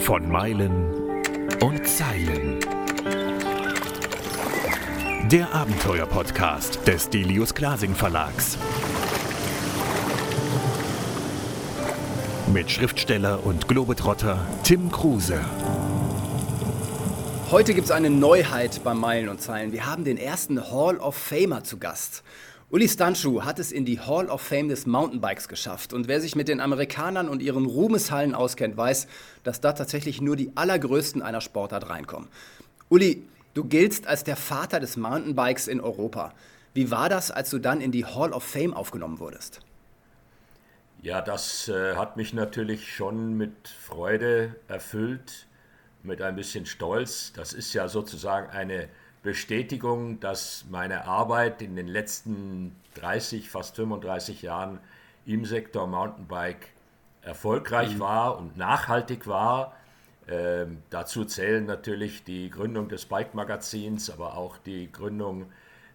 Von Meilen und Zeilen. Der Abenteuer-Podcast des Delius Glasing Verlags. Mit Schriftsteller und Globetrotter Tim Kruse. Heute gibt es eine Neuheit bei Meilen und Zeilen. Wir haben den ersten Hall of Famer zu Gast. Uli Stanchu hat es in die Hall of Fame des Mountainbikes geschafft. Und wer sich mit den Amerikanern und ihren Ruhmeshallen auskennt, weiß, dass da tatsächlich nur die allergrößten einer Sportart reinkommen. Uli, du giltst als der Vater des Mountainbikes in Europa. Wie war das, als du dann in die Hall of Fame aufgenommen wurdest? Ja, das äh, hat mich natürlich schon mit Freude erfüllt mit ein bisschen Stolz. Das ist ja sozusagen eine Bestätigung, dass meine Arbeit in den letzten 30, fast 35 Jahren im Sektor Mountainbike erfolgreich mhm. war und nachhaltig war. Ähm, dazu zählen natürlich die Gründung des Bike-Magazins, aber auch die Gründung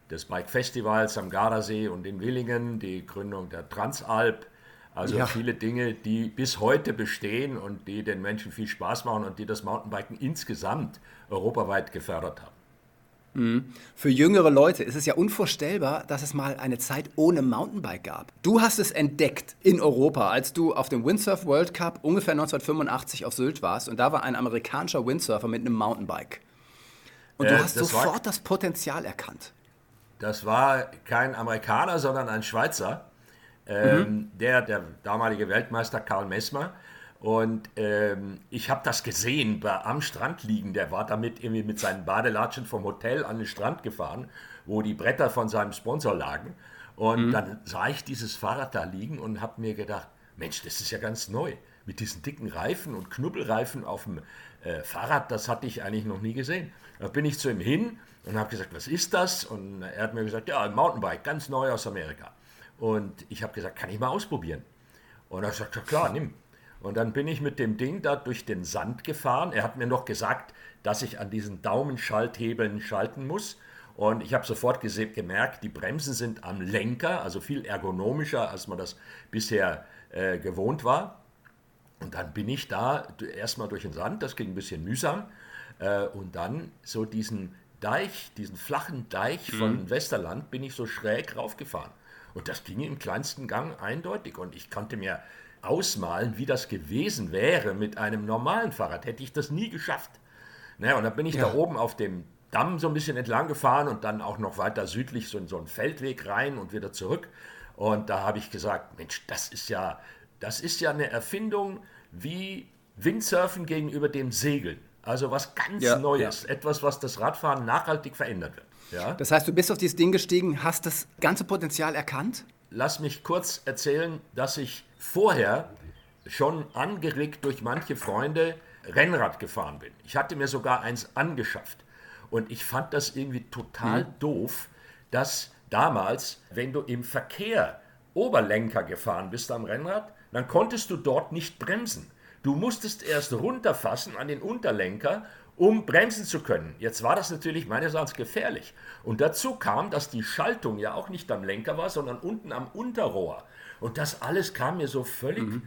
des Bike-Festivals am Gardasee und in Willingen, die Gründung der Transalp, also ja. viele Dinge, die bis heute bestehen und die den Menschen viel Spaß machen und die das Mountainbiken insgesamt europaweit gefördert haben. Für jüngere Leute ist es ja unvorstellbar, dass es mal eine Zeit ohne Mountainbike gab. Du hast es entdeckt in Europa, als du auf dem Windsurf World Cup ungefähr 1985 auf Sylt warst und da war ein amerikanischer Windsurfer mit einem Mountainbike. Und äh, du hast sofort war, das Potenzial erkannt. Das war kein Amerikaner, sondern ein Schweizer ähm, mhm. der, der damalige Weltmeister Karl Messmer. Und ähm, ich habe das gesehen, bei, am Strand liegen. Der war damit irgendwie mit seinen Badelatschen vom Hotel an den Strand gefahren, wo die Bretter von seinem Sponsor lagen. Und mhm. dann sah ich dieses Fahrrad da liegen und habe mir gedacht, Mensch, das ist ja ganz neu. Mit diesen dicken Reifen und Knubbelreifen auf dem äh, Fahrrad, das hatte ich eigentlich noch nie gesehen. Da bin ich zu ihm hin und habe gesagt, was ist das? Und er hat mir gesagt, ja, ein Mountainbike, ganz neu aus Amerika. Und ich habe gesagt, kann ich mal ausprobieren? Und er sagt, ja klar, nimm. Und dann bin ich mit dem Ding da durch den Sand gefahren. Er hat mir noch gesagt, dass ich an diesen Daumenschalthebeln schalten muss. Und ich habe sofort gemerkt, die Bremsen sind am Lenker, also viel ergonomischer, als man das bisher äh, gewohnt war. Und dann bin ich da erstmal durch den Sand, das ging ein bisschen mühsam. Äh, und dann so diesen Deich, diesen flachen Deich von mhm. Westerland, bin ich so schräg raufgefahren. Und das ging im kleinsten Gang eindeutig. Und ich konnte mir ausmalen, wie das gewesen wäre mit einem normalen Fahrrad. Hätte ich das nie geschafft. Naja, und dann bin ich ja. da oben auf dem Damm so ein bisschen entlang gefahren und dann auch noch weiter südlich so in so einen Feldweg rein und wieder zurück. Und da habe ich gesagt, Mensch, das ist ja, das ist ja eine Erfindung wie Windsurfen gegenüber dem Segeln. Also was ganz ja, Neues, ja. etwas, was das Radfahren nachhaltig verändert wird. Ja? Das heißt, du bist auf dieses Ding gestiegen, hast das ganze Potenzial erkannt? Lass mich kurz erzählen, dass ich vorher schon angeregt durch manche Freunde Rennrad gefahren bin. Ich hatte mir sogar eins angeschafft. Und ich fand das irgendwie total mhm. doof, dass damals, wenn du im Verkehr Oberlenker gefahren bist am Rennrad, dann konntest du dort nicht bremsen. Du musstest erst runterfassen an den Unterlenker um bremsen zu können. Jetzt war das natürlich meines Erachtens gefährlich. Und dazu kam, dass die Schaltung ja auch nicht am Lenker war, sondern unten am Unterrohr. Und das alles kam mir so völlig mhm.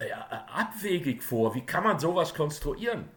äh, abwegig vor. Wie kann man sowas konstruieren?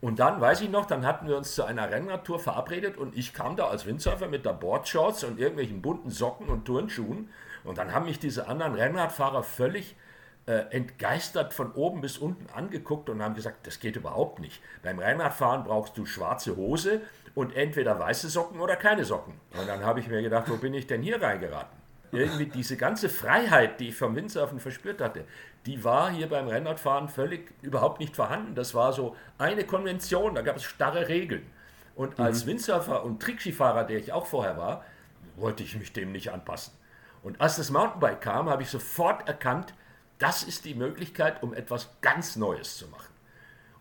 Und dann weiß ich noch, dann hatten wir uns zu einer Rennradtour verabredet und ich kam da als Windsurfer mit der Boardshorts und irgendwelchen bunten Socken und Turnschuhen. Und dann haben mich diese anderen Rennradfahrer völlig äh, entgeistert von oben bis unten angeguckt und haben gesagt, das geht überhaupt nicht. Beim Rennradfahren brauchst du schwarze Hose und entweder weiße Socken oder keine Socken. Und dann habe ich mir gedacht, wo bin ich denn hier reingeraten? Irgendwie diese ganze Freiheit, die ich vom Windsurfen verspürt hatte, die war hier beim Rennradfahren völlig überhaupt nicht vorhanden. Das war so eine Konvention, da gab es starre Regeln. Und als mhm. Windsurfer und Trickskifahrer, der ich auch vorher war, wollte ich mich dem nicht anpassen. Und als das Mountainbike kam, habe ich sofort erkannt, das ist die Möglichkeit, um etwas ganz Neues zu machen.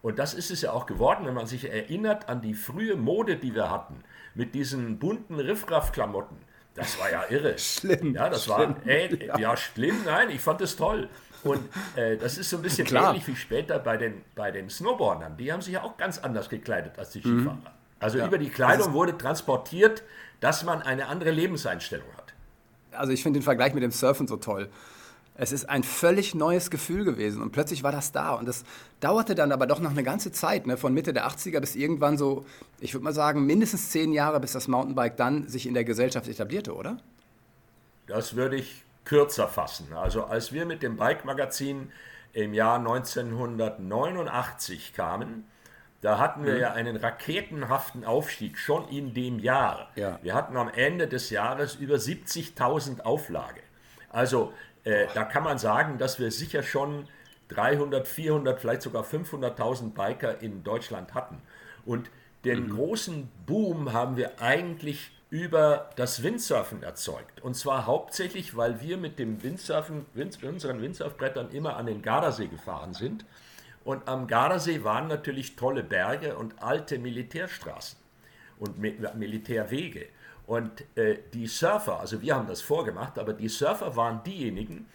Und das ist es ja auch geworden, wenn man sich erinnert an die frühe Mode, die wir hatten, mit diesen bunten Riffraff-Klamotten. Das war ja irre. Schlimm. Ja, das schlimm, war, äh, ja. ja. schlimm, nein, ich fand es toll. Und äh, das ist so ein bisschen Klar. ähnlich wie später bei den, bei den Snowboardern. Die haben sich ja auch ganz anders gekleidet als die mhm. Skifahrer. Mhm. Also ja. über die Kleidung wurde transportiert, dass man eine andere Lebenseinstellung hat. Also ich finde den Vergleich mit dem Surfen so toll Es ist ein völlig neues Gefühl gewesen und plötzlich war das da. Und das dauerte dann aber doch noch eine ganze Zeit, ne? von Mitte der 80er bis irgendwann so, ich würde mal sagen, mindestens zehn Jahre, bis das Mountainbike dann sich in der Gesellschaft etablierte, oder? Das würde ich kürzer fassen. Also als wir mit dem Bike-Magazin im Jahr 1989 kamen, da hatten wir mhm. ja einen raketenhaften Aufstieg schon in dem Jahr. Ja. Wir hatten am Ende des Jahres über 70.000 Auflage. Also äh, da kann man sagen, dass wir sicher schon 300, 400, vielleicht sogar 500.000 Biker in Deutschland hatten. Und den mhm. großen Boom haben wir eigentlich über das Windsurfen erzeugt. Und zwar hauptsächlich, weil wir mit dem Windsurfen, Wind, unseren Windsurfbrettern immer an den Gardasee gefahren sind. Und am Gardasee waren natürlich tolle Berge und alte Militärstraßen und Militärwege. Und äh, die Surfer, also wir haben das vorgemacht, aber die Surfer waren diejenigen,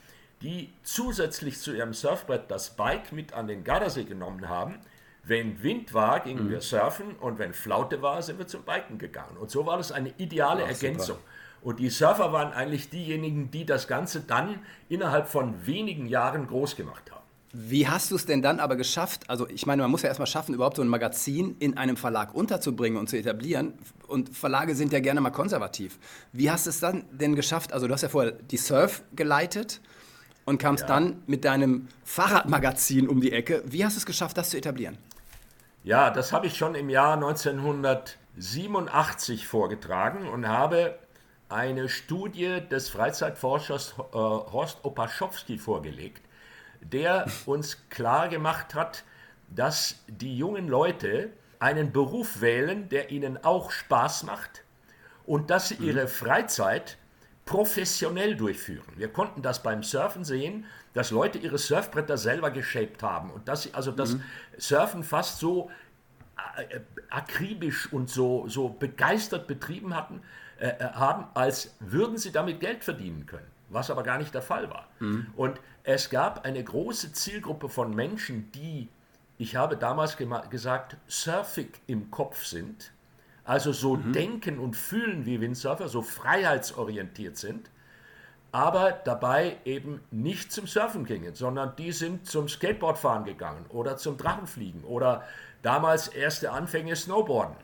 die zusätzlich zu ihrem Surfbrett das Bike mit an den Gardasee genommen haben. Wenn Wind war, gingen mhm. wir surfen und wenn Flaute war, sind wir zum Biken gegangen. Und so war das eine ideale Ach, Ergänzung. Super. Und die Surfer waren eigentlich diejenigen, die das Ganze dann innerhalb von wenigen Jahren groß gemacht haben. Wie hast du es denn dann aber geschafft? Also ich meine, man muss ja erstmal schaffen, überhaupt so ein Magazin in einem Verlag unterzubringen und zu etablieren. Und Verlage sind ja gerne mal konservativ. Wie hast du es dann denn geschafft? Also du hast ja vorher die Surf geleitet und kamst ja. dann mit deinem Fahrradmagazin um die Ecke. Wie hast du es geschafft, das zu etablieren? Ja, das habe ich schon im Jahr 1987 vorgetragen und habe eine Studie des Freizeitforschers äh, Horst Opaschowski vorgelegt der uns klar gemacht hat, dass die jungen Leute einen Beruf wählen, der ihnen auch Spaß macht und dass sie mhm. ihre Freizeit professionell durchführen. Wir konnten das beim Surfen sehen, dass Leute ihre Surfbretter selber geshaped haben und dass sie also das mhm. Surfen fast so äh, akribisch und so, so begeistert betrieben hatten, äh, äh, haben, als würden sie damit Geld verdienen können was aber gar nicht der Fall war. Mhm. Und es gab eine große Zielgruppe von Menschen, die, ich habe damals gesagt, surfig im Kopf sind, also so mhm. denken und fühlen wie Windsurfer, so freiheitsorientiert sind, aber dabei eben nicht zum Surfen gingen, sondern die sind zum Skateboardfahren gegangen oder zum Drachenfliegen oder damals erste Anfänge Snowboarden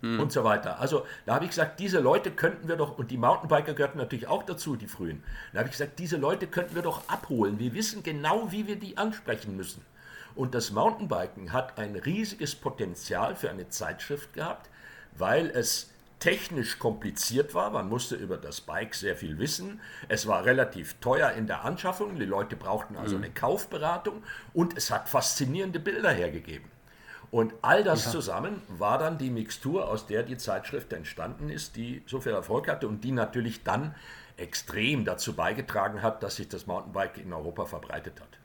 mhm. und so weiter. Also da habe ich gesagt, diese Leute könnten wir doch, und die Mountainbiker gehörten natürlich auch dazu, die frühen. Da habe ich gesagt, diese Leute könnten wir doch abholen. Wir wissen genau, wie wir die ansprechen müssen. Und das Mountainbiken hat ein riesiges Potenzial für eine Zeitschrift gehabt, weil es technisch kompliziert war. Man musste über das Bike sehr viel wissen. Es war relativ teuer in der Anschaffung. Die Leute brauchten also mhm. eine Kaufberatung und es hat faszinierende Bilder hergegeben. Und all das ja. zusammen war dann die Mixtur, aus der die Zeitschrift entstanden ist, die so viel Erfolg hatte und die natürlich dann extrem dazu beigetragen hat, dass sich das Mountainbike in Europa verbreitet hat.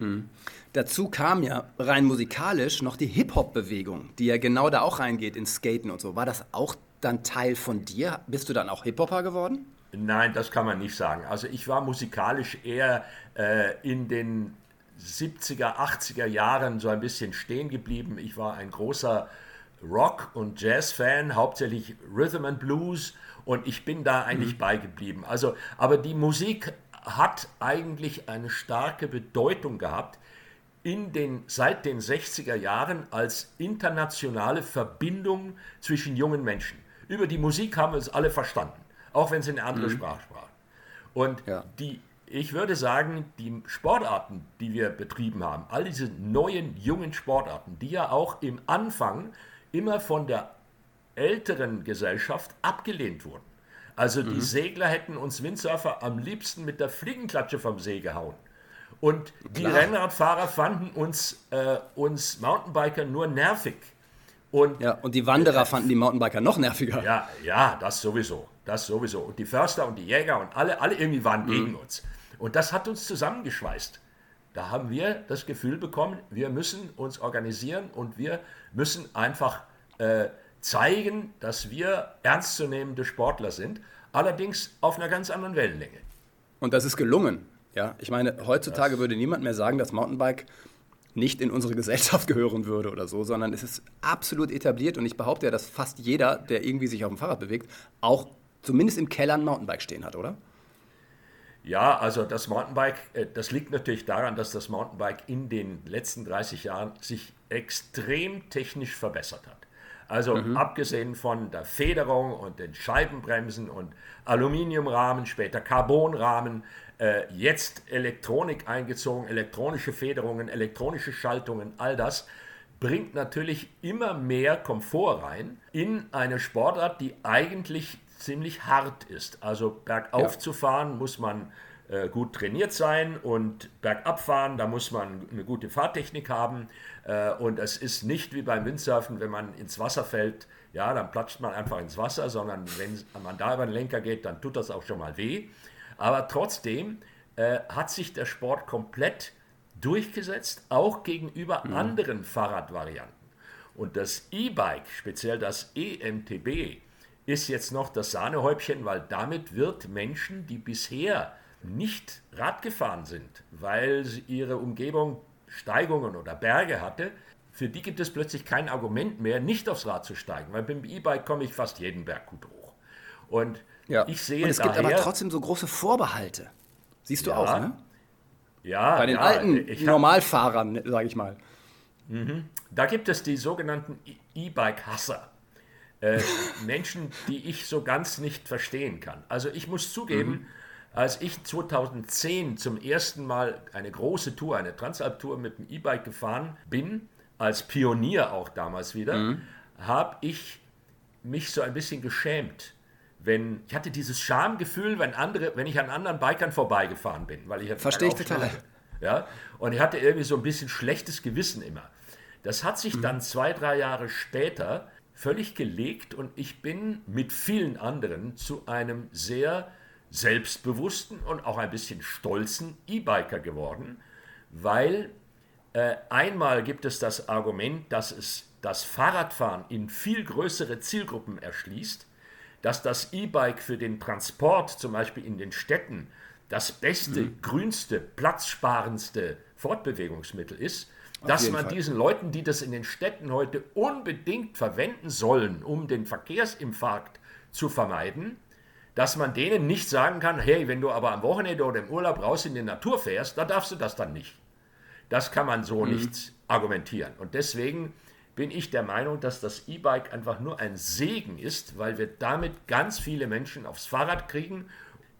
Mhm. Dazu kam ja rein musikalisch noch die Hip-Hop-Bewegung, die ja genau da auch reingeht ins Skaten und so. War das auch dann Teil von dir? Bist du dann auch Hip-Hopper geworden? Nein, das kann man nicht sagen. Also ich war musikalisch eher äh, in den 70er, 80er Jahren so ein bisschen stehen geblieben. Ich war ein großer Rock- und Jazz-Fan, hauptsächlich Rhythm and Blues und ich bin da eigentlich mhm. beigeblieben. Also, aber die Musik hat eigentlich eine starke Bedeutung gehabt in den, seit den 60er Jahren als internationale Verbindung zwischen jungen Menschen. Über die Musik haben wir es alle verstanden, auch wenn sie eine andere mhm. Sprache sprachen. Und ja. die ich würde sagen, die Sportarten, die wir betrieben haben, all diese neuen, jungen Sportarten, die ja auch im Anfang immer von der älteren Gesellschaft abgelehnt wurden. Also die mhm. Segler hätten uns Windsurfer am liebsten mit der Fliegenklatsche vom See gehauen. Und die Klar. Rennradfahrer fanden uns, äh, uns Mountainbiker nur nervig. Und, ja, und die Wanderer äh, fanden die Mountainbiker noch nerviger. Ja, ja, das sowieso. Das sowieso. Und die Förster und die Jäger und alle, alle irgendwie waren mhm. gegen uns. Und das hat uns zusammengeschweißt. Da haben wir das Gefühl bekommen, wir müssen uns organisieren und wir müssen einfach äh, zeigen, dass wir ernstzunehmende Sportler sind, allerdings auf einer ganz anderen Wellenlänge. Und das ist gelungen. Ja, ich meine, heutzutage das würde niemand mehr sagen, dass Mountainbike nicht in unsere Gesellschaft gehören würde oder so, sondern es ist absolut etabliert und ich behaupte ja, dass fast jeder, der irgendwie sich auf dem Fahrrad bewegt, auch zumindest im Keller ein Mountainbike stehen hat, oder? Ja, also das Mountainbike, äh, das liegt natürlich daran, dass das Mountainbike in den letzten 30 Jahren sich extrem technisch verbessert hat. Also mhm. abgesehen von der Federung und den Scheibenbremsen und Aluminiumrahmen, später Carbonrahmen, äh, jetzt Elektronik eingezogen, elektronische Federungen, elektronische Schaltungen, all das bringt natürlich immer mehr Komfort rein in eine Sportart, die eigentlich ziemlich hart ist. Also bergauf ja. zu fahren muss man äh, gut trainiert sein und bergab fahren, da muss man eine gute Fahrtechnik haben. Äh, und es ist nicht wie beim Windsurfen, wenn man ins Wasser fällt, ja, dann platscht man einfach ins Wasser, sondern wenn man da über den Lenker geht, dann tut das auch schon mal weh. Aber trotzdem äh, hat sich der Sport komplett durchgesetzt, auch gegenüber mhm. anderen Fahrradvarianten. Und das E-Bike, speziell das EMTB, ist jetzt noch das Sahnehäubchen, weil damit wird Menschen, die bisher nicht Rad gefahren sind, weil ihre Umgebung Steigungen oder Berge hatte, für die gibt es plötzlich kein Argument mehr, nicht aufs Rad zu steigen, weil beim E-Bike komme ich fast jeden Berg gut hoch. Und ja. ich sehe Und es daher, gibt aber trotzdem so große Vorbehalte. Siehst du ja, auch, ne? Ja. Bei den ja, alten Normalfahrern, sage ich mal. Mhm. Da gibt es die sogenannten E-Bike-Hasser. Äh, Menschen, die ich so ganz nicht verstehen kann. Also ich muss zugeben, mhm. als ich 2010 zum ersten Mal eine große Tour, eine Transalp-Tour mit dem E-Bike gefahren bin, als Pionier auch damals wieder, mhm. habe ich mich so ein bisschen geschämt. Wenn, ich hatte dieses Schamgefühl, wenn, andere, wenn ich an anderen Bikern vorbeigefahren bin. Weil ich Verstehe ich total. Ja, und ich hatte irgendwie so ein bisschen schlechtes Gewissen immer. Das hat sich mhm. dann zwei, drei Jahre später völlig gelegt und ich bin mit vielen anderen zu einem sehr selbstbewussten und auch ein bisschen stolzen E-Biker geworden, weil äh, einmal gibt es das Argument, dass es das Fahrradfahren in viel größere Zielgruppen erschließt, dass das E-Bike für den Transport zum Beispiel in den Städten das beste, mhm. grünste, platzsparendste Fortbewegungsmittel ist dass man Fall. diesen Leuten, die das in den Städten heute unbedingt verwenden sollen, um den Verkehrsinfarkt zu vermeiden, dass man denen nicht sagen kann, hey, wenn du aber am Wochenende oder im Urlaub raus in die Natur fährst, dann darfst du das dann nicht. Das kann man so mhm. nicht argumentieren. Und deswegen bin ich der Meinung, dass das E-Bike einfach nur ein Segen ist, weil wir damit ganz viele Menschen aufs Fahrrad kriegen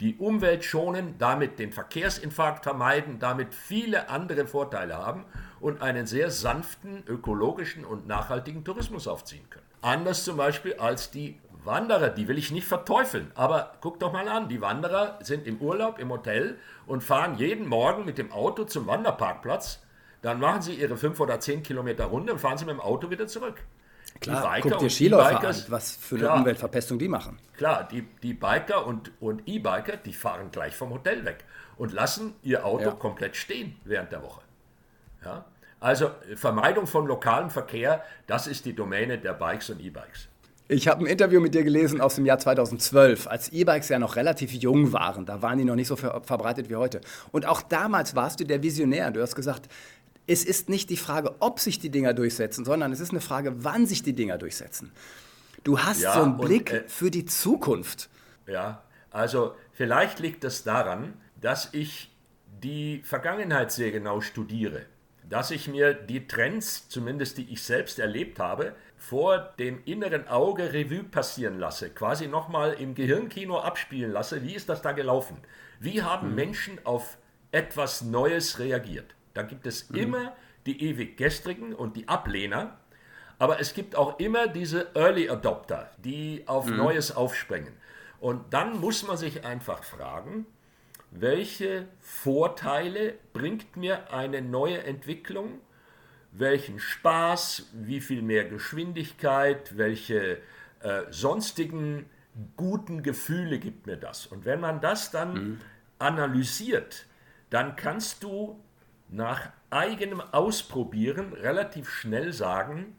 die Umwelt schonen, damit den Verkehrsinfarkt vermeiden, damit viele andere Vorteile haben und einen sehr sanften, ökologischen und nachhaltigen Tourismus aufziehen können. Anders zum Beispiel als die Wanderer, die will ich nicht verteufeln, aber guck doch mal an, die Wanderer sind im Urlaub, im Hotel und fahren jeden Morgen mit dem Auto zum Wanderparkplatz, dann machen sie ihre fünf oder zehn Kilometer Runde und fahren sie mit dem Auto wieder zurück. Klar, guck dir Skiläufer an, was für eine klar, Umweltverpestung die machen. Klar, die, die Biker und, und E-Biker, die fahren gleich vom Hotel weg und lassen ihr Auto ja. komplett stehen während der Woche. Ja? Also Vermeidung von lokalem Verkehr, das ist die Domäne der Bikes und E-Bikes. Ich habe ein Interview mit dir gelesen aus dem Jahr 2012, als E-Bikes ja noch relativ jung waren. Da waren die noch nicht so ver verbreitet wie heute. Und auch damals warst du der Visionär. Du hast gesagt, es ist nicht die Frage, ob sich die Dinger durchsetzen, sondern es ist eine Frage, wann sich die Dinger durchsetzen. Du hast ja, so einen Blick und, äh, für die Zukunft. Ja, also vielleicht liegt es daran, dass ich die Vergangenheit sehr genau studiere, dass ich mir die Trends, zumindest die ich selbst erlebt habe, vor dem inneren Auge Revue passieren lasse, quasi nochmal im Gehirnkino abspielen lasse, wie ist das da gelaufen? Wie haben hm. Menschen auf etwas Neues reagiert? Da gibt es mhm. immer die ewig Gestrigen und die Ablehner, aber es gibt auch immer diese Early Adopter, die auf mhm. Neues aufspringen. Und dann muss man sich einfach fragen, welche Vorteile bringt mir eine neue Entwicklung? Welchen Spaß, wie viel mehr Geschwindigkeit, welche äh, sonstigen guten Gefühle gibt mir das? Und wenn man das dann mhm. analysiert, dann kannst du nach eigenem Ausprobieren relativ schnell sagen,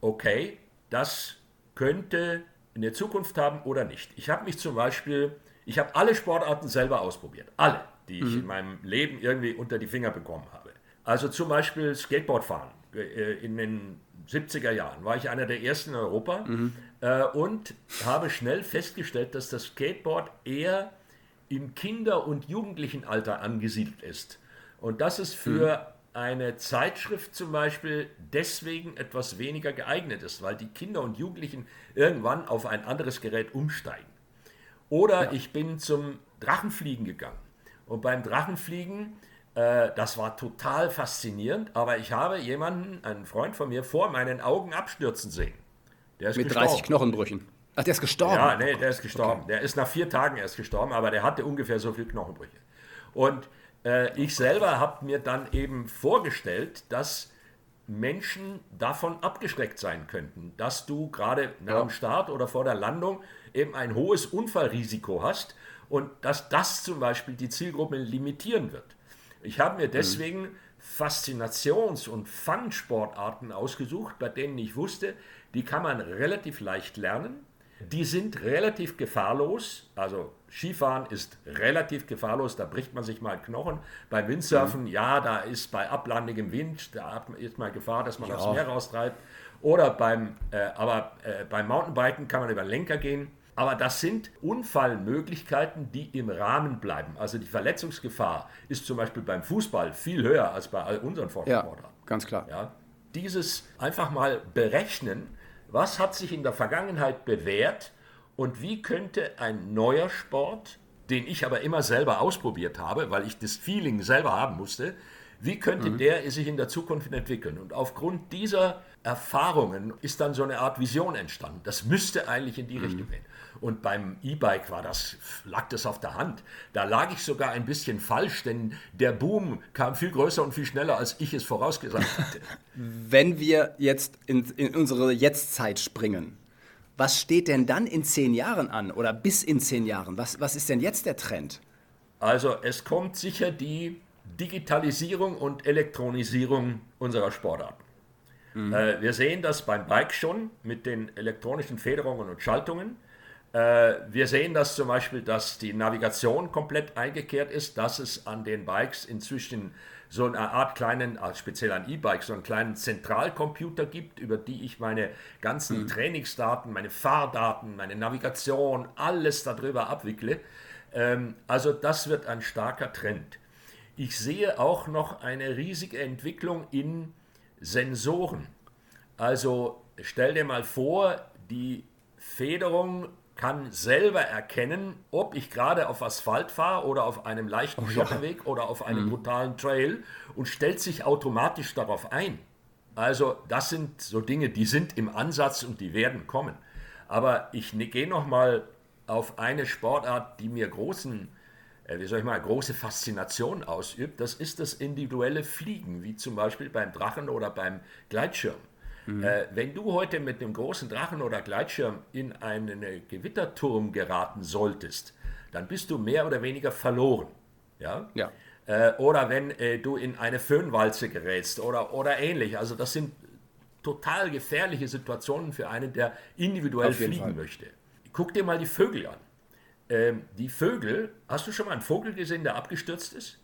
okay, das könnte in der Zukunft haben oder nicht. Ich habe mich zum Beispiel, ich habe alle Sportarten selber ausprobiert, alle, die ich mhm. in meinem Leben irgendwie unter die Finger bekommen habe. Also zum Beispiel Skateboardfahren. Äh, in den 70er Jahren war ich einer der ersten in Europa mhm. Äh, und habe schnell festgestellt, dass das Skateboard eher im Kinder- und Jugendlichenalter angesiedelt ist. Und das ist für mhm. eine Zeitschrift zum Beispiel deswegen etwas weniger geeignet ist, weil die Kinder und Jugendlichen irgendwann auf ein anderes Gerät umsteigen. Oder ja. ich bin zum Drachenfliegen gegangen. Und beim Drachenfliegen, äh, das war total faszinierend, aber ich habe jemanden, einen Freund von mir, vor meinen Augen abstürzen sehen. Der ist Mit gestorben. 30 Knochenbrüchen. Ach, der ist gestorben? Ja, nee, der ist gestorben. Okay. Der ist nach vier Tagen erst gestorben, aber der hatte ungefähr so viele Knochenbrüche. Und äh, ich selber habe mir dann eben vorgestellt, dass Menschen davon abgeschreckt sein könnten, dass du gerade nach ja. dem Start oder vor der Landung eben ein hohes Unfallrisiko hast und dass das zum Beispiel die Zielgruppe limitieren wird. Ich habe mir mhm. deswegen mhm. Faszinations- und Fun-Sportarten ausgesucht, bei denen ich wusste, die kann man relativ leicht lernen, die sind relativ gefahrlos, also Skifahren ist relativ gefahrlos, da bricht man sich mal Knochen. Beim Windsurfen, mhm. ja, da ist bei ablandigem Wind, da ist mal Gefahr, dass man ja. aufs Meer raustreibt. Oder beim, äh, aber äh, beim Mountainbiken kann man über Lenker gehen. Aber das sind Unfallmöglichkeiten, die im Rahmen bleiben. Also die Verletzungsgefahr ist zum Beispiel beim Fußball viel höher als bei all unseren Sportarten. Ja, ganz klar. Ja, dieses einfach mal berechnen, was hat sich in der Vergangenheit bewährt und wie könnte ein neuer Sport, den ich aber immer selber ausprobiert habe, weil ich das Feeling selber haben musste, wie könnte mhm. der sich in der Zukunft entwickeln? Und aufgrund dieser Erfahrungen ist dann so eine Art Vision entstanden. Das müsste eigentlich in die mhm. Richtung gehen. Und beim E-Bike war das, lag das auf der Hand. Da lag ich sogar ein bisschen falsch, denn der Boom kam viel größer und viel schneller, als ich es vorausgesagt hatte. Wenn wir jetzt in, in unsere Jetztzeit springen, was steht denn dann in zehn Jahren an oder bis in zehn Jahren? Was, was ist denn jetzt der Trend? Also es kommt sicher die Digitalisierung und Elektronisierung unserer Sportarten. Mhm. Äh, wir sehen das beim Bike schon mit den elektronischen Federungen und Schaltungen. Äh, wir sehen das zum Beispiel, dass die Navigation komplett eingekehrt ist, dass es an den Bikes inzwischen so eine Art kleinen, also speziell an E-Bikes, so einen kleinen Zentralcomputer gibt, über die ich meine ganzen mhm. Trainingsdaten, meine Fahrdaten, meine Navigation, alles darüber abwickle. Ähm, also das wird ein starker Trend. Ich sehe auch noch eine riesige Entwicklung in Sensoren. Also stell dir mal vor, die Federung kann selber erkennen, ob ich gerade auf Asphalt fahre oder auf einem leichten oh, Schotterweg oder auf einem mhm. brutalen Trail und stellt sich automatisch darauf ein. Also das sind so Dinge, die sind im Ansatz und die werden kommen. Aber ich ne, gehe noch mal auf eine Sportart, die mir großen, äh, wie soll ich mal, große Faszination ausübt. Das ist das individuelle Fliegen, wie zum Beispiel beim Drachen oder beim Gleitschirm. Mhm. Äh, wenn du heute mit einem großen Drachen oder Gleitschirm in einen Gewitterturm geraten solltest, dann bist du mehr oder weniger verloren. Ja. ja. Äh, oder wenn äh, du in eine Föhnwalze gerätst oder, oder ähnlich. Also das sind total gefährliche Situationen für einen, der individuell fliegen Fall. möchte. Guck dir mal die Vögel an. Ähm, die Vögel, hast du schon mal einen Vogel gesehen, der abgestürzt ist?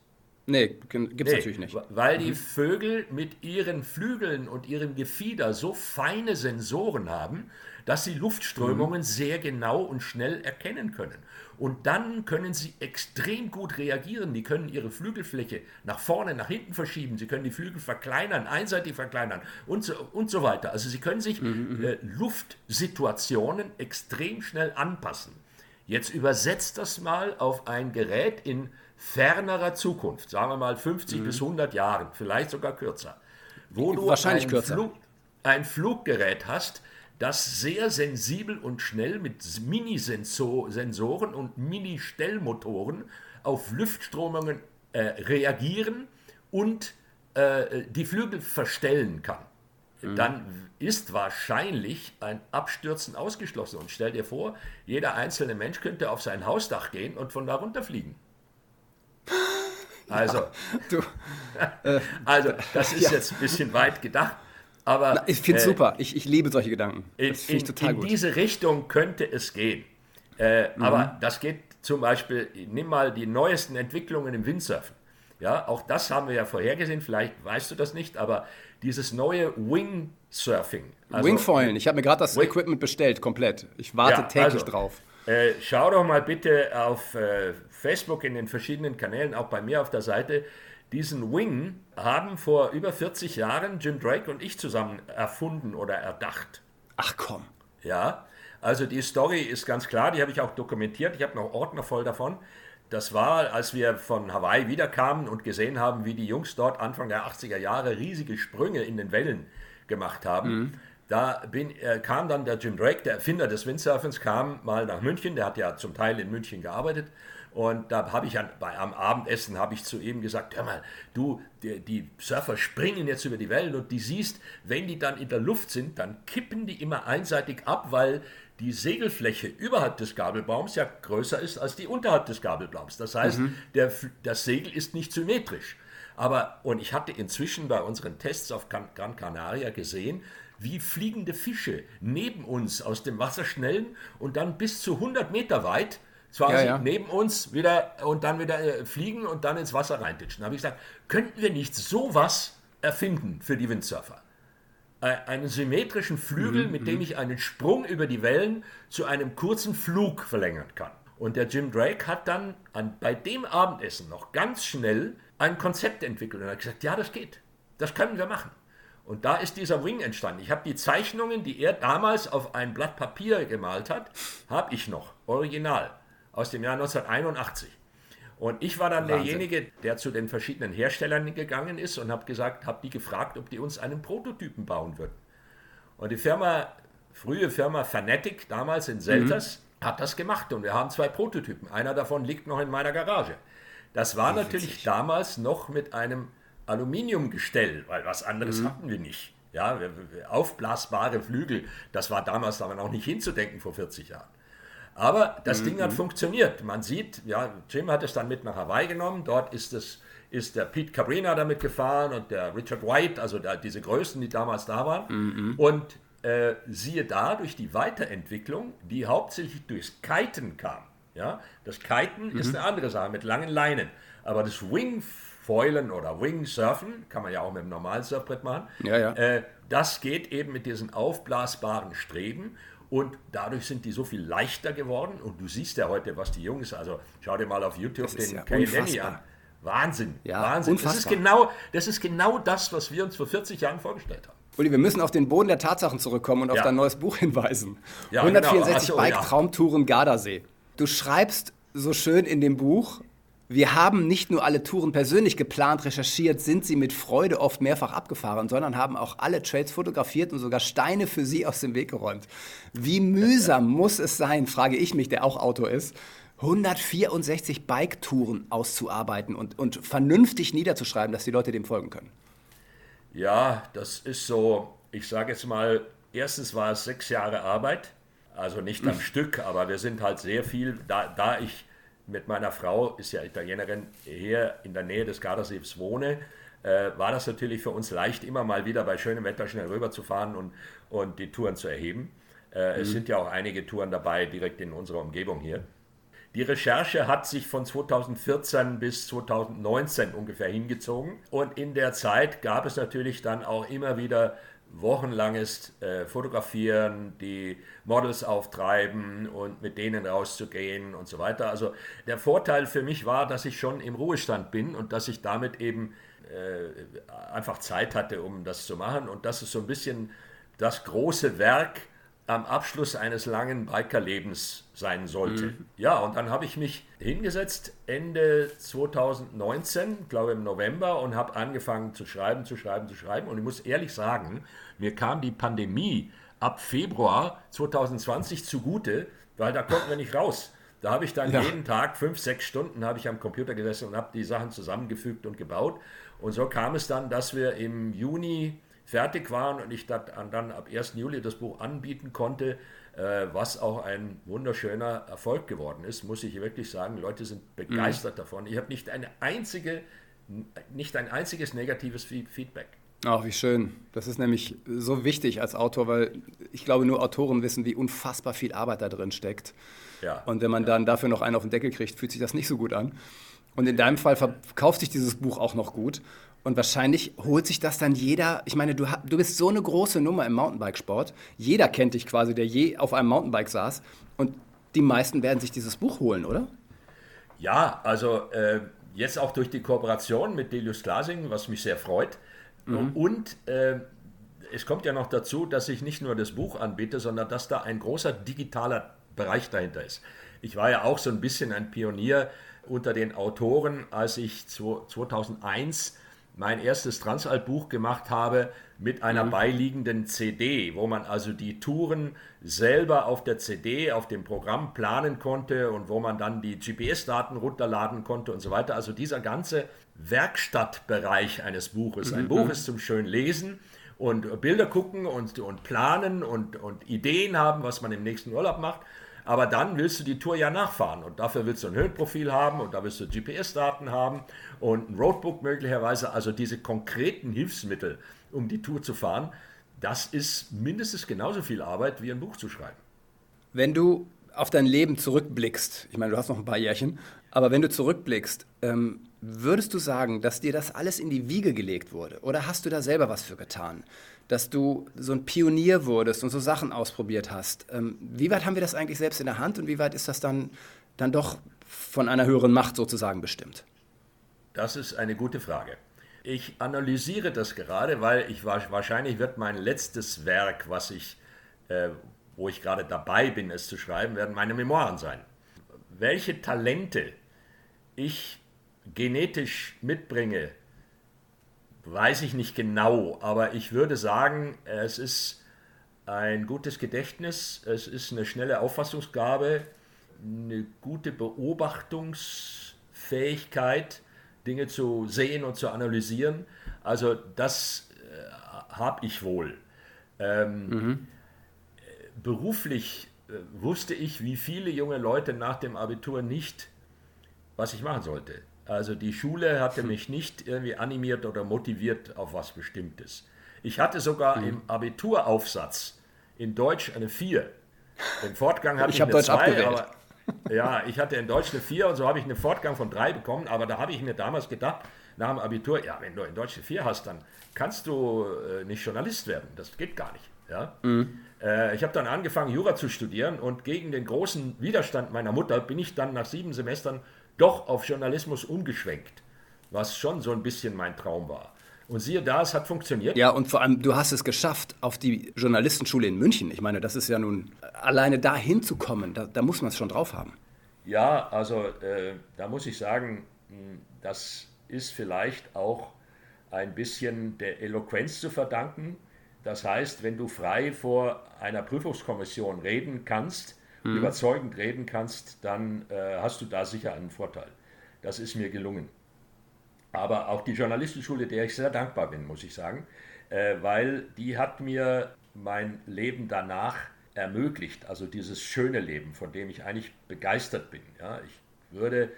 Nee, gibt es nee, natürlich nicht. Weil die mhm. Vögel mit ihren Flügeln und ihrem Gefieder so feine Sensoren haben, dass sie Luftströmungen mhm. sehr genau und schnell erkennen können. Und dann können sie extrem gut reagieren. Die können ihre Flügelfläche nach vorne, nach hinten verschieben. Sie können die Flügel verkleinern, einseitig verkleinern und so, und so weiter. Also sie können sich mhm. mhm. äh, Luftsituationen extrem schnell anpassen. Jetzt übersetzt das mal auf ein Gerät in fernerer Zukunft, sagen wir mal 50 mhm. bis 100 Jahren, vielleicht sogar kürzer, wo du Wahrscheinlich ein. Flug, ein Fluggerät hast, das sehr sensibel und schnell mit Mini-Sensoren und Mini-Stellmotoren auf Luftströmungen äh, reagieren und äh, die Flügel verstellen kann. Mhm. Dann ist wahrscheinlich ein Abstürzen ausgeschlossen. Und stell dir vor, jeder einzelne Mensch könnte auf sein Hausdach gehen und von da runterfliegen. Also, ja, du, äh, also das ist ja. jetzt ein bisschen weit gedacht. Aber, Na, ich finde es äh, super. Ich, ich liebe solche Gedanken. Das in, ich total in gut. diese Richtung könnte es gehen. Äh, mhm. Aber das geht zum Beispiel, nimm mal die neuesten Entwicklungen im Windsurfen. Ja, auch das haben wir ja vorhergesehen, vielleicht weißt du das nicht, aber dieses neue Wingsurfing. Also, Wingfoilen, ich habe mir gerade das Wing Equipment bestellt, komplett. Ich warte ja, täglich also, drauf. Äh, schau doch mal bitte auf äh, Facebook in den verschiedenen Kanälen, auch bei mir auf der Seite. Diesen Wing haben vor über 40 Jahren Jim Drake und ich zusammen erfunden oder erdacht. Ach komm. Ja, also die Story ist ganz klar, die habe ich auch dokumentiert. Ich habe noch Ordner voll davon. Das war, als wir von Hawaii wiederkamen und gesehen haben, wie die Jungs dort Anfang der 80er Jahre riesige Sprünge in den Wellen gemacht haben. Mhm. Da bin, äh, kam dann der Jim Drake, der Erfinder des Windsurfens, kam mal nach München. Der hat ja zum Teil in München gearbeitet. Und da habe ich an, bei, am Abendessen habe ich zu ihm gesagt, hör mal, du, die, die, Surfer springen jetzt über die Wellen und die siehst, wenn die dann in der Luft sind, dann kippen die immer einseitig ab, weil die Segelfläche überhalb des Gabelbaums ja größer ist als die unterhalb des Gabelbaums. Das heißt, mhm. der, das Segel ist nicht symmetrisch. Aber, und ich hatte inzwischen bei unseren Tests auf Gran Canaria gesehen, wie fliegende Fische neben uns aus dem Wasser schnellen und dann bis zu 100 Meter weit zwar ja, ja. neben uns wieder und dann wieder äh, fliegen und dann ins Wasser reintitschen. Da habe ich gesagt, könnten wir nicht sowas erfinden für die Windsurfer? einen symmetrischen Flügel, mhm, mit dem mhm. ich einen Sprung über die Wellen zu einem kurzen Flug verlängern kann. Und der Jim Drake hat dann an, bei dem Abendessen noch ganz schnell ein Konzept entwickelt und hat gesagt, ja, das geht, das können wir machen. Und da ist dieser Wing entstanden. Ich habe die Zeichnungen, die er damals auf ein Blatt Papier gemalt hat, habe ich noch, original, aus dem Jahr 1981. Und ich war dann Wahnsinn. derjenige, der zu den verschiedenen Herstellern gegangen ist und habe gesagt, habe die gefragt, ob die uns einen Prototypen bauen würden. Und die Firma, frühe Firma Fanatic, damals in Selters, mhm. hat das gemacht und wir haben zwei Prototypen. Einer davon liegt noch in meiner Garage. Das war natürlich damals noch mit einem Aluminiumgestell, weil was anderes mhm. hatten wir nicht. Ja, aufblasbare Flügel, das war damals aber noch nicht hinzudenken vor 40 Jahren. Aber das mhm. Ding hat mhm. funktioniert. Man sieht, ja, Jim hat es dann mit nach Hawaii genommen. Dort ist es ist der Pete Cabrina damit gefahren und der Richard White, also da, diese Größen, die damals da waren. Mhm. Und äh, siehe da, durch die Weiterentwicklung, die hauptsächlich durchs Kiten kam. Ja? Das Kiten mhm. ist eine andere Sache mit langen Leinen. Aber das Wing Foilen oder Wingsurfen, kann man ja auch mit einem normalen Surfbrett machen. Ja, ja. Äh, das geht eben mit diesen aufblasbaren Streben und dadurch sind die so viel leichter geworden. Und du siehst ja heute, was die Jungs, also schau dir mal auf YouTube den ja Kay Lenny an. Wahnsinn, ja, Wahnsinn. Unfassbar. Das ist, genau, das ist genau das, was wir uns vor 40 Jahren vorgestellt haben. Uli, wir müssen auf den Boden der Tatsachen zurückkommen und auf ja. dein neues Buch hinweisen. Ja, 164 genau. Bike Traumtouren Gardasee. Du schreibst so schön in dem Buch, wir haben nicht nur alle Touren persönlich geplant, recherchiert, sind sie mit Freude oft mehrfach abgefahren, sondern haben auch alle Trails fotografiert und sogar Steine für sie aus dem Weg geräumt. Wie mühsam muss es sein, frage ich mich, der auch Autor ist, 164 Bike-Touren auszuarbeiten und, und vernünftig niederzuschreiben, dass die Leute dem folgen können? Ja, das ist so, ich sage jetzt mal, erstens war es sechs Jahre Arbeit, also nicht am Stück, aber wir sind halt sehr viel, da, da ich mit meiner Frau, ist ja Italienerin, hier in der Nähe des Gardasees wohne, äh, war das natürlich für uns leicht, immer mal wieder bei schönem Wetter schnell rüberzufahren und, und die Touren zu erheben. Äh, mhm. Es sind ja auch einige Touren dabei, direkt in unserer Umgebung hier. Die Recherche hat sich von 2014 bis 2019 ungefähr hingezogen und in der Zeit gab es natürlich dann auch immer wieder wochenlanges äh, Fotografieren, die Models auftreiben und mit denen rauszugehen und so weiter. Also der Vorteil für mich war, dass ich schon im Ruhestand bin und dass ich damit eben äh, einfach Zeit hatte, um das zu machen. Und das ist so ein bisschen das große Werk am Abschluss eines langen Bikerlebens sein sollte. Mhm. Ja, und dann habe ich mich hingesetzt Ende 2019, glaube im November, und habe angefangen zu schreiben, zu schreiben, zu schreiben. Und ich muss ehrlich sagen, mir kam die Pandemie ab Februar 2020 zugute, weil da konnten wir nicht raus. Da habe ich dann ja. jeden Tag fünf, sechs Stunden habe ich am Computer gesessen und habe die Sachen zusammengefügt und gebaut. Und so kam es dann, dass wir im Juni fertig waren und ich dann ab 1. Juli das Buch anbieten konnte, äh, was auch ein wunderschöner Erfolg geworden ist, muss ich wirklich sagen. Leute sind begeistert mhm. davon. Ich habe nicht eine einzige, nicht ein einziges negatives Feedback. Ach, wie schön. Das ist nämlich so wichtig als Autor, weil ich glaube, nur Autoren wissen, wie unfassbar viel Arbeit da drin steckt. Ja, und wenn man ja. dann dafür noch einen auf den Deckel kriegt, fühlt sich das nicht so gut an. Und in deinem Fall verkauft sich dieses Buch auch noch gut. Und wahrscheinlich holt sich das dann jeder. Ich meine, du, du bist so eine große Nummer im Mountainbikesport. Jeder kennt dich quasi, der je auf einem Mountainbike saß. Und die meisten werden sich dieses Buch holen, oder? Ja, also äh, jetzt auch durch die Kooperation mit Delius Glasing, was mich sehr freut. Mhm. Und äh, es kommt ja noch dazu, dass ich nicht nur das Buch anbiete, sondern dass da ein großer digitaler Bereich dahinter ist. Ich war ja auch so ein bisschen ein Pionier unter den Autoren, als ich 2001 mein erstes Transalp-Buch gemacht habe mit einer mhm. beiliegenden CD, wo man also die Touren selber auf der CD, auf dem Programm planen konnte und wo man dann die GPS-Daten runterladen konnte und so weiter. Also dieser ganze Werkstattbereich eines Buches. Ein mhm. Buch ist zum schön lesen und Bilder gucken und, und planen und, und Ideen haben, was man im nächsten Urlaub macht. Aber dann willst du die Tour ja nachfahren und dafür willst du ein Höhenprofil haben und da willst du GPS-Daten haben und ein Roadbook möglicherweise. Also diese konkreten Hilfsmittel, um die Tour zu fahren, das ist mindestens genauso viel Arbeit wie ein Buch zu schreiben. Wenn du auf dein Leben zurückblickst, ich meine, du hast noch ein paar Jährchen, aber wenn du zurückblickst, ähm, würdest du sagen, dass dir das alles in die Wiege gelegt wurde? Oder hast du da selber was für getan? Dass du so ein Pionier wurdest und so Sachen ausprobiert hast. Ähm, wie weit haben wir das eigentlich selbst in der Hand und wie weit ist das dann, dann doch von einer höheren Macht sozusagen bestimmt? Das ist eine gute Frage. Ich analysiere das gerade, weil ich wahrscheinlich wird mein letztes Werk, was ich, äh, wo ich gerade dabei bin, es zu schreiben, werden meine Memoiren sein. Welche Talente ich genetisch mitbringe, weiß ich nicht genau, aber ich würde sagen, es ist ein gutes Gedächtnis, es ist eine schnelle Auffassungsgabe, eine gute Beobachtungsfähigkeit, Dinge zu sehen und zu analysieren. Also das äh, habe ich wohl. Ähm, mhm. Beruflich äh, wusste ich, wie viele junge Leute nach dem Abitur nicht, was ich machen sollte. Also die Schule hatte mich nicht irgendwie animiert oder motiviert auf was Bestimmtes. Ich hatte sogar mhm. im Abituraufsatz in Deutsch eine 4. Den Fortgang hatte ich, ich eine Deutsch 2, aber ja, ich hatte in Deutsch eine 4 und so habe ich einen Fortgang von 3 bekommen, aber da habe ich mir damals gedacht, nach dem Abitur, ja, wenn du in Deutsch eine 4 hast, dann kannst du äh, nicht Journalist werden. Das geht gar nicht. Ja? Mhm. Äh, ich habe dann angefangen, Jura zu studieren und gegen den großen Widerstand meiner Mutter bin ich dann nach sieben Semestern doch auf Journalismus umgeschwenkt, was schon so ein bisschen mein Traum war. Und siehe da, es hat funktioniert. Ja, und vor allem, du hast es geschafft auf die Journalistenschule in München. Ich meine, das ist ja nun, alleine da hinzukommen, da, da muss man es schon drauf haben. Ja, also äh, da muss ich sagen, hm, das ist vielleicht auch ein bisschen der Eloquenz zu verdanken. Das heißt, wenn du frei vor einer Prüfungskommission reden kannst, mhm. überzeugend reden kannst, dann äh, hast du da sicher einen Vorteil. Das ist mir gelungen. Aber auch die Journalistenschule, der ich sehr dankbar bin, muss ich sagen, äh, weil die hat mir mein Leben danach ermöglicht, also dieses schöne Leben, von dem ich eigentlich begeistert bin. Ja, ich würde äh,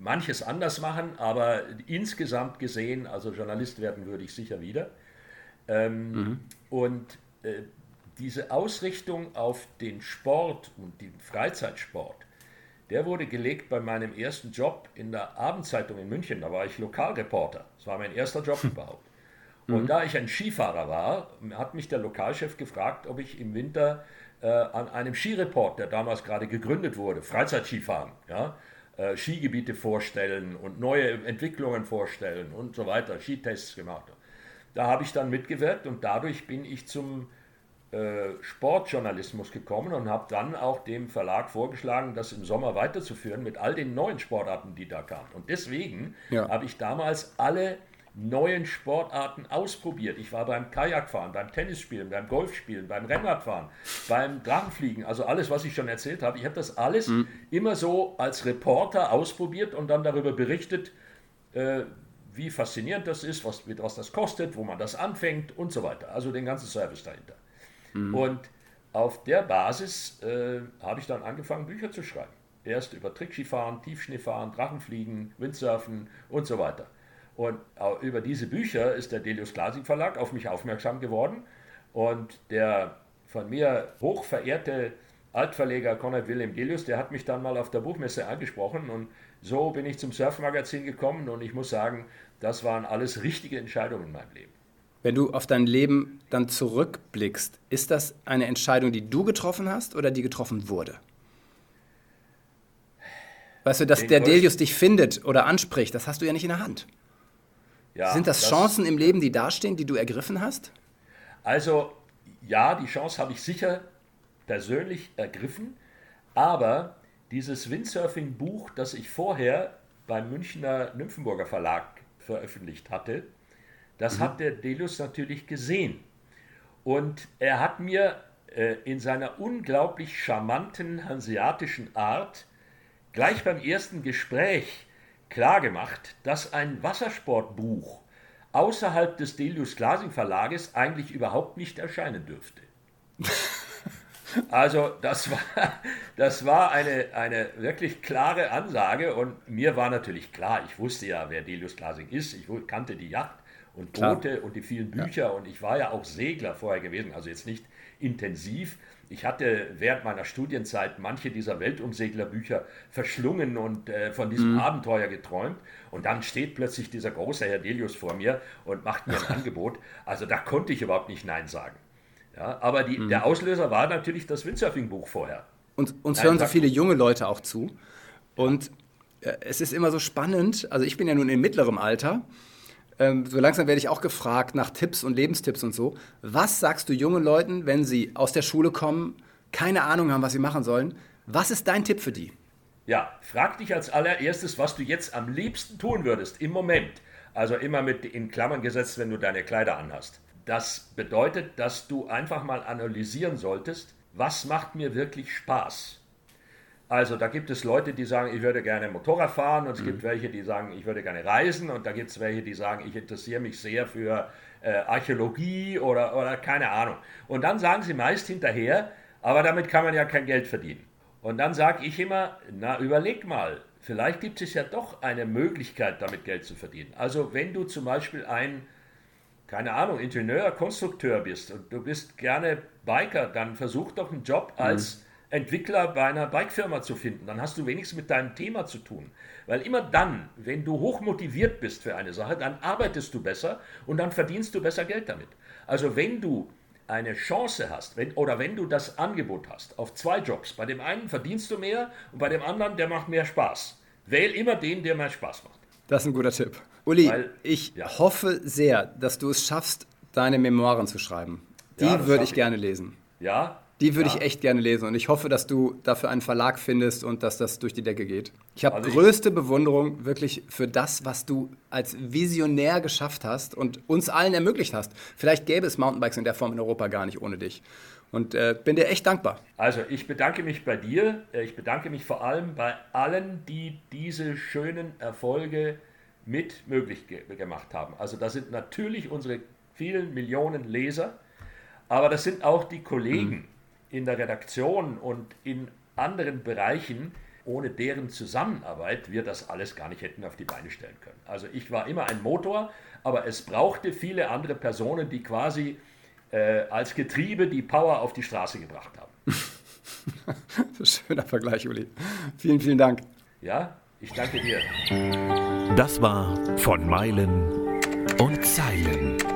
manches anders machen, aber insgesamt gesehen, also Journalist werden würde ich sicher wieder. Ähm, mhm. Und äh, diese Ausrichtung auf den Sport und den Freizeitsport, der wurde gelegt bei meinem ersten Job in der Abendzeitung in München. Da war ich Lokalreporter. Das war mein erster Job überhaupt. Und mhm. da ich ein Skifahrer war, hat mich der Lokalchef gefragt, ob ich im Winter äh, an einem Skireport, der damals gerade gegründet wurde, Freizeitskifahren, ja, äh, Skigebiete vorstellen und neue Entwicklungen vorstellen und so weiter, Skitests gemacht habe. Da habe ich dann mitgewirkt und dadurch bin ich zum Sportjournalismus gekommen und habe dann auch dem Verlag vorgeschlagen, das im Sommer weiterzuführen mit all den neuen Sportarten, die da kamen. Und deswegen ja. habe ich damals alle neuen Sportarten ausprobiert. Ich war beim Kajakfahren, beim Tennisspielen, beim Golfspielen, beim Rennradfahren, beim Drachenfliegen, also alles, was ich schon erzählt habe. Ich habe das alles mhm. immer so als Reporter ausprobiert und dann darüber berichtet, äh, wie faszinierend das ist, was, was das kostet, wo man das anfängt und so weiter. Also den ganzen Service dahinter. Mhm. Und auf der Basis äh, habe ich dann angefangen, Bücher zu schreiben. Erst über Trickskifahren, Tiefschneefahren, Drachenfliegen, Windsurfen und so weiter. Und über diese Bücher ist der Delius Glasing Verlag auf mich aufmerksam geworden. Und der von mir hochverehrte Altverleger Konrad Wilhelm Delius, der hat mich dann mal auf der Buchmesse angesprochen. Und so bin ich zum Surfmagazin gekommen. Und ich muss sagen, das waren alles richtige Entscheidungen in meinem Leben. Wenn du auf dein Leben dann zurückblickst, ist das eine Entscheidung, die du getroffen hast oder die getroffen wurde? Weißt du, dass Den der Delius dich findet oder anspricht, das hast du ja nicht in der Hand. Ja, Sind das, Chancen im Leben, die dastehen, die du ergriffen hast? Also ja, die Chance habe ich sicher persönlich ergriffen, aber dieses Windsurfing-Buch, das ich vorher beim Münchner Nymphenburger Verlag veröffentlicht hatte, das hat der Delius natürlich gesehen. Und er hat mir äh, in seiner unglaublich charmanten hanseatischen Art gleich beim ersten Gespräch klargemacht, dass ein Wassersportbuch außerhalb des Delius Glasing Verlages eigentlich überhaupt nicht erscheinen dürfte. Also das war, das war eine, eine wirklich klare Ansage und mir war natürlich klar, ich wusste ja, wer Delius Glasing ist, ich kannte die Yacht und Klar. Boote und die vielen Bücher und ich war ja auch Segler vorher gewesen, also jetzt nicht intensiv. Ich hatte während meiner Studienzeit manche dieser Weltumseglerbücher verschlungen und äh, von diesem Abenteuer geträumt. Und dann steht plötzlich dieser große Herr Delius vor mir und macht mir ein Angebot. Also da konnte ich überhaupt nicht Nein sagen. Ja, aber die, der Auslöser war natürlich das Windsurfing-Buch vorher. Und uns Nein, hören so viele junge Leute auch zu. Und äh, es ist immer so spannend. Also ich bin ja nun in mittlerem Alter. Ähm, so langsam werde ich auch gefragt nach Tipps und Lebenstipps und so. Was sagst du jungen Leuten, wenn sie aus der Schule kommen, keine Ahnung haben, was sie machen sollen? Was ist dein Tipp für die? Ja, frag dich als allererstes, was du jetzt am liebsten tun würdest im Moment. Also immer mit in Klammern gesetzt, wenn du deine Kleider anhast. Das bedeutet, dass du einfach mal analysieren solltest, was macht mir wirklich Spaß. Also da gibt es Leute, die sagen, ich würde gerne Motorrad fahren und es gibt welche, die sagen, ich würde gerne reisen und da gibt es welche, die sagen, ich interessiere mich sehr für äh, Archäologie oder, oder keine Ahnung. Und dann sagen sie meist hinterher, aber damit kann man ja kein Geld verdienen. Und dann sage ich immer, na überleg mal, vielleicht gibt es ja doch eine Möglichkeit, damit Geld zu verdienen. Also wenn du zum Beispiel ein keine Ahnung, Ingenieur, Konstrukteur bist und du bist gerne Biker, dann versuch doch einen Job als Entwickler bei einer Bikefirma zu finden. Dann hast du wenigstens mit deinem Thema zu tun. Weil immer dann, wenn du hoch motiviert bist für eine Sache, dann arbeitest du besser und dann verdienst du besser Geld damit. Also wenn du eine Chance hast, wenn, oder wenn du das Angebot hast auf zwei Jobs, bei dem einen verdienst du mehr und bei dem anderen, der macht mehr Spaß. Wähl immer den, der mehr Spaß macht. Das ist ein guter Tipp. Uli, Weil- ich ja. hoffe sehr, dass du es schaffst, deine Memoiren zu schreiben. Die Ja, würde ich ich. gerne lesen. Ja? Die würde ja. ich echt gerne lesen und ich hoffe, dass du dafür einen Verlag findest und dass das durch die Decke geht. Ich habe Also ich- größte Bewunderung wirklich für das, was du als Visionär geschafft hast und uns allen ermöglicht hast. Vielleicht gäbe es Mountainbikes in der Form in Europa gar nicht ohne dich. Und äh, bin dir echt dankbar. Also ich bedanke mich bei dir. Äh, Ich bedanke mich vor allem bei allen, die diese schönen Erfolge mit möglich ge gemacht haben. Also das sind natürlich unsere vielen Millionen Leser, aber das sind auch die Kollegen in der Redaktion und in anderen Bereichen, ohne deren Zusammenarbeit wir das alles gar nicht hätten auf die Beine stellen können. Also ich war immer ein Motor, aber es brauchte viele andere Personen, die quasi äh, als Getriebe die Power auf die Straße gebracht haben. Schöner Vergleich, Uli. Vielen, vielen Dank. Ja, ich danke dir. Das war von Meilen und Zeilen.